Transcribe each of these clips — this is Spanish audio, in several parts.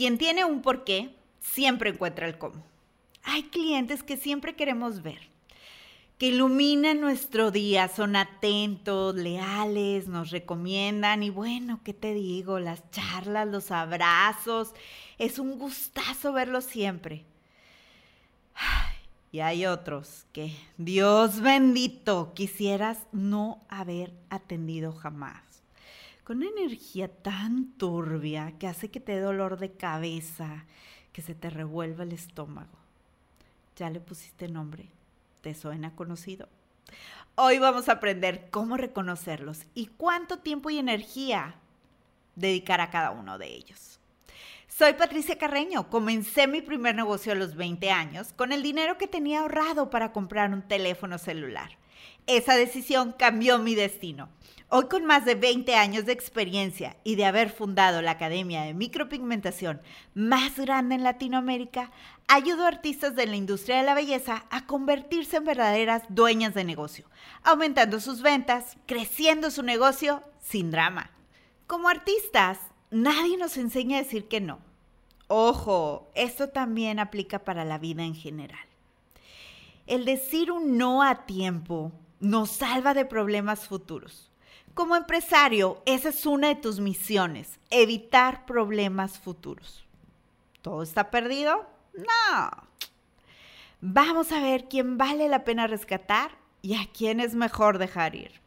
Quien tiene un porqué siempre encuentra el cómo. Hay clientes que siempre queremos ver, que iluminan nuestro día, son atentos, leales, nos recomiendan y bueno, ¿qué te digo? Las charlas, los abrazos, es un gustazo verlos siempre. Y hay otros que, Dios bendito, quisieras no haber atendido jamás. Con una energía tan turbia que hace que te dé dolor de cabeza, que se te revuelva el estómago. ¿Ya le pusiste nombre? ¿Te suena conocido? Hoy vamos a aprender cómo reconocerlos y cuánto tiempo y energía dedicar a cada uno de ellos. Soy Patricia Carreño. Comencé mi primer negocio a los 20 años con el dinero que tenía ahorrado para comprar un teléfono celular. Esa decisión cambió mi destino. Hoy con más de 20 años de experiencia y de haber fundado la Academia de Micropigmentación más grande en Latinoamérica, ayudo a artistas de la industria de la belleza a convertirse en verdaderas dueñas de negocio, aumentando sus ventas, creciendo su negocio sin drama. Como artistas, nadie nos enseña a decir que no. Ojo, esto también aplica para la vida en general. El decir un no a tiempo nos salva de problemas futuros. Como empresario, esa es una de tus misiones, evitar problemas futuros. ¿Todo está perdido? No. Vamos a ver quién vale la pena rescatar y a quién es mejor dejar ir.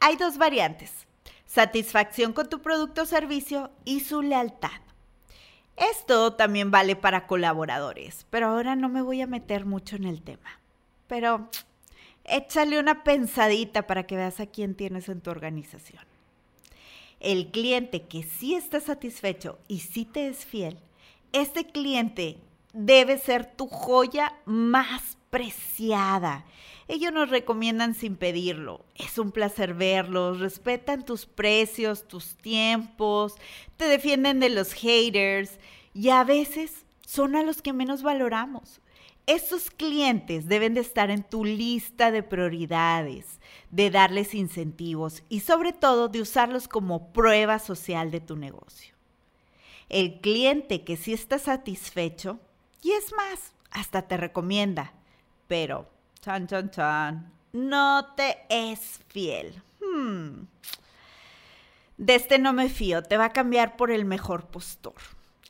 Hay dos variantes satisfacción con tu producto o servicio y su lealtad. Esto también vale para colaboradores, pero ahora no me voy a meter mucho en el tema. Pero échale una pensadita para que veas a quién tienes en tu organización. El cliente que sí está satisfecho y sí te es fiel, este cliente debe ser tu joya más preciada ellos nos recomiendan sin pedirlo. Es un placer verlos, respetan tus precios, tus tiempos, te defienden de los haters y a veces son a los que menos valoramos. Estos clientes deben de estar en tu lista de prioridades, de darles incentivos y sobre todo de usarlos como prueba social de tu negocio. El cliente que sí está satisfecho, y es más, hasta te recomienda, pero Chan, chan, chan. No te es fiel. Hmm. De este no me fío, te va a cambiar por el mejor postor.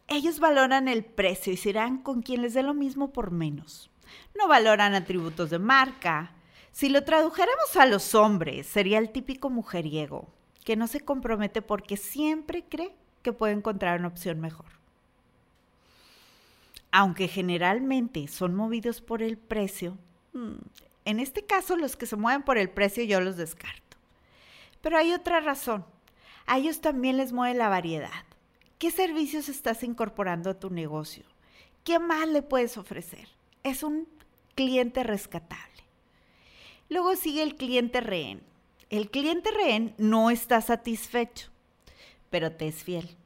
Ellos valoran el precio y se irán con quien les dé lo mismo por menos. No valoran atributos de marca. Si lo tradujéramos a los hombres, sería el típico mujeriego, que no se compromete porque siempre cree que puede encontrar una opción mejor. Aunque generalmente son movidos por el precio, Mm, en este caso, los que se mueven por el precio yo los descarto. Pero hay otra razón. A ellos también les mueve la variedad. ¿Qué servicios estás incorporando a tu negocio? ¿Qué más le puedes ofrecer? Es un cliente rescatable. Luego sigue el cliente rehén. El cliente rehén no está satisfecho, pero te es fiel.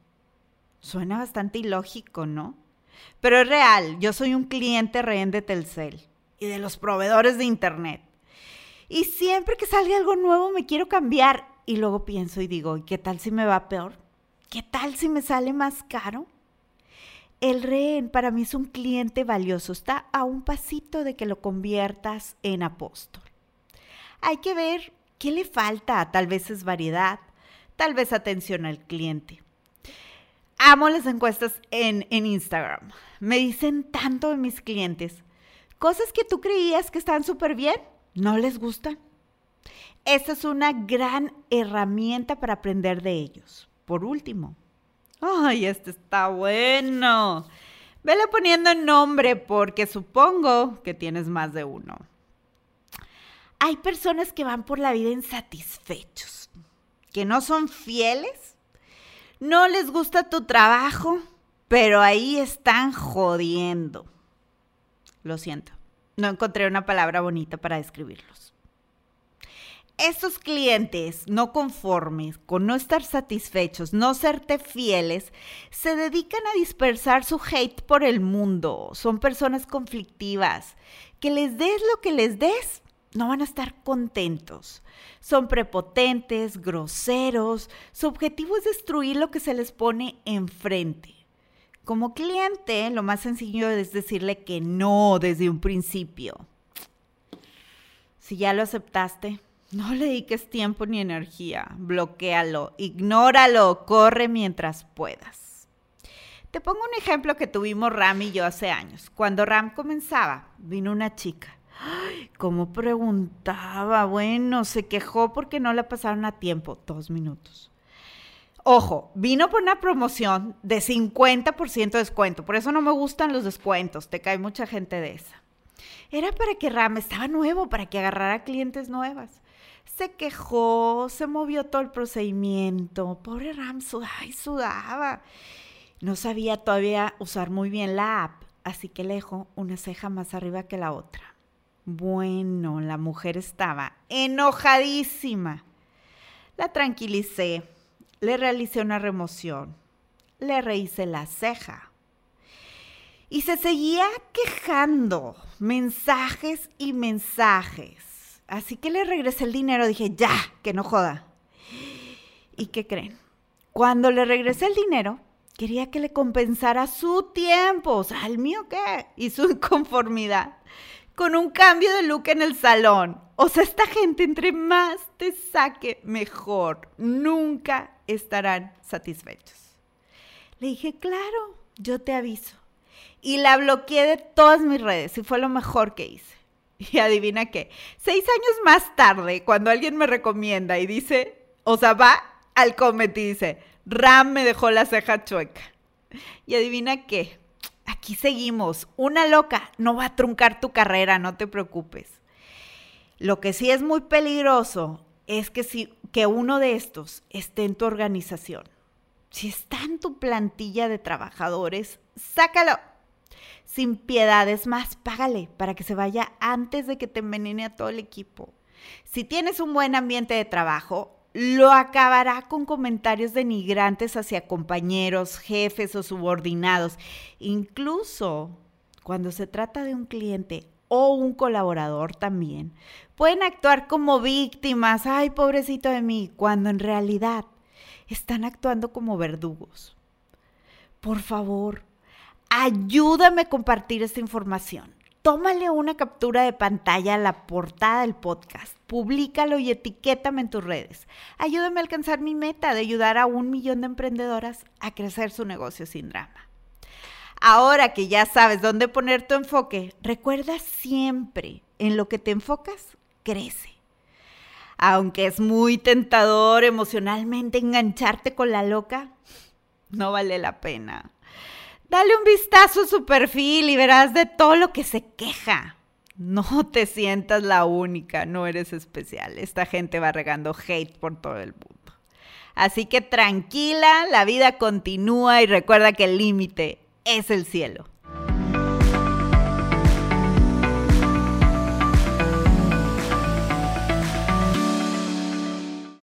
Suena bastante ilógico, ¿no? Pero es real. Yo soy un cliente rehén de Telcel y de los proveedores de Internet. Y siempre que salga algo nuevo me quiero cambiar. Y luego pienso y digo, ¿qué tal si me va peor? ¿Qué tal si me sale más caro? El rehén para mí es un cliente valioso, está a un pasito de que lo conviertas en apóstol. Hay que ver qué le falta, tal vez es variedad, tal vez atención al cliente. Amo las encuestas en, en Instagram. Me dicen tanto de mis clientes. Cosas que tú creías que están súper bien, no les gustan. Esta es una gran herramienta para aprender de ellos. Por último, ay, este está bueno. Vele poniendo nombre porque supongo que tienes más de uno. Hay personas que van por la vida insatisfechos, que no son fieles, no les gusta tu trabajo, pero ahí están jodiendo. Lo siento, no encontré una palabra bonita para describirlos. Estos clientes no conformes con no estar satisfechos, no serte fieles, se dedican a dispersar su hate por el mundo. Son personas conflictivas. Que les des lo que les des, no van a estar contentos. Son prepotentes, groseros. Su objetivo es destruir lo que se les pone enfrente Como cliente, lo más sencillo es decirle que no desde un principio. Si ya lo aceptaste, no le dediques tiempo ni energía, bloquealo, ignóralo, corre mientras puedas. Te pongo un ejemplo que tuvimos Ram y yo hace años. Cuando Ram comenzaba, vino una chica. Ay, ¿Cómo preguntaba? Bueno, se quejó porque no la pasaron a tiempo, dos minutos. Ojo, vino por una promoción de 50% de descuento, por eso no me gustan los descuentos, te cae mucha gente de esa. Era para que Ram estaba nuevo, para que agarrara clientes nuevas. Se quejó, se movió todo el procedimiento. Pobre Ram sudaba y sudaba. No sabía todavía usar muy bien la app, así que le dejó una ceja más arriba que la otra. Bueno, la mujer estaba enojadísima. La tranquilicé le realicé una remoción, le rehice la ceja. Y se seguía quejando, mensajes y mensajes. Así que le regresé el dinero, dije, ya, que no joda. ¿Y qué creen? Cuando le regresé el dinero, quería que le compensara su tiempo, o sea, el mío qué, y su inconformidad, con un cambio de look en el salón. O sea, esta gente entre más te saque, mejor. Nunca estarán satisfechos. Le dije, claro, yo te aviso. Y la bloqueé de todas mis redes y fue lo mejor que hice. Y adivina qué, seis años más tarde, cuando alguien me recomienda y dice, o sea, va al comment y dice, Ram me dejó la ceja chueca. Y adivina qué, aquí seguimos. Una loca no va a truncar tu carrera, no te preocupes. Lo que sí es muy peligroso es que si que uno de estos esté en tu organización. Si está en tu plantilla de trabajadores, sácalo. Sin piedades más, págale para que se vaya antes de que te envenene a todo el equipo. Si tienes un buen ambiente de trabajo, lo acabará con comentarios denigrantes hacia compañeros, jefes o subordinados. Incluso cuando se trata de un cliente o un colaborador también, pueden actuar como víctimas, ay, pobrecito de mí, cuando en realidad están actuando como verdugos. Por favor, ayúdame a compartir esta información. Tómale una captura de pantalla a la portada del podcast, públicalo y etiquétame en tus redes. Ayúdame a alcanzar mi meta de ayudar a un millón de emprendedoras a crecer su negocio sin drama. Ahora que ya sabes dónde poner tu enfoque, recuerda siempre, en lo que te enfocas, crece. Aunque es muy tentador emocionalmente engancharte con la loca, no vale la pena. Dale un vistazo a su perfil y verás de todo lo que se queja. No te sientas la única, no eres especial. Esta gente va regando hate por todo el mundo. Así que tranquila, la vida continúa y recuerda que el límite es el cielo.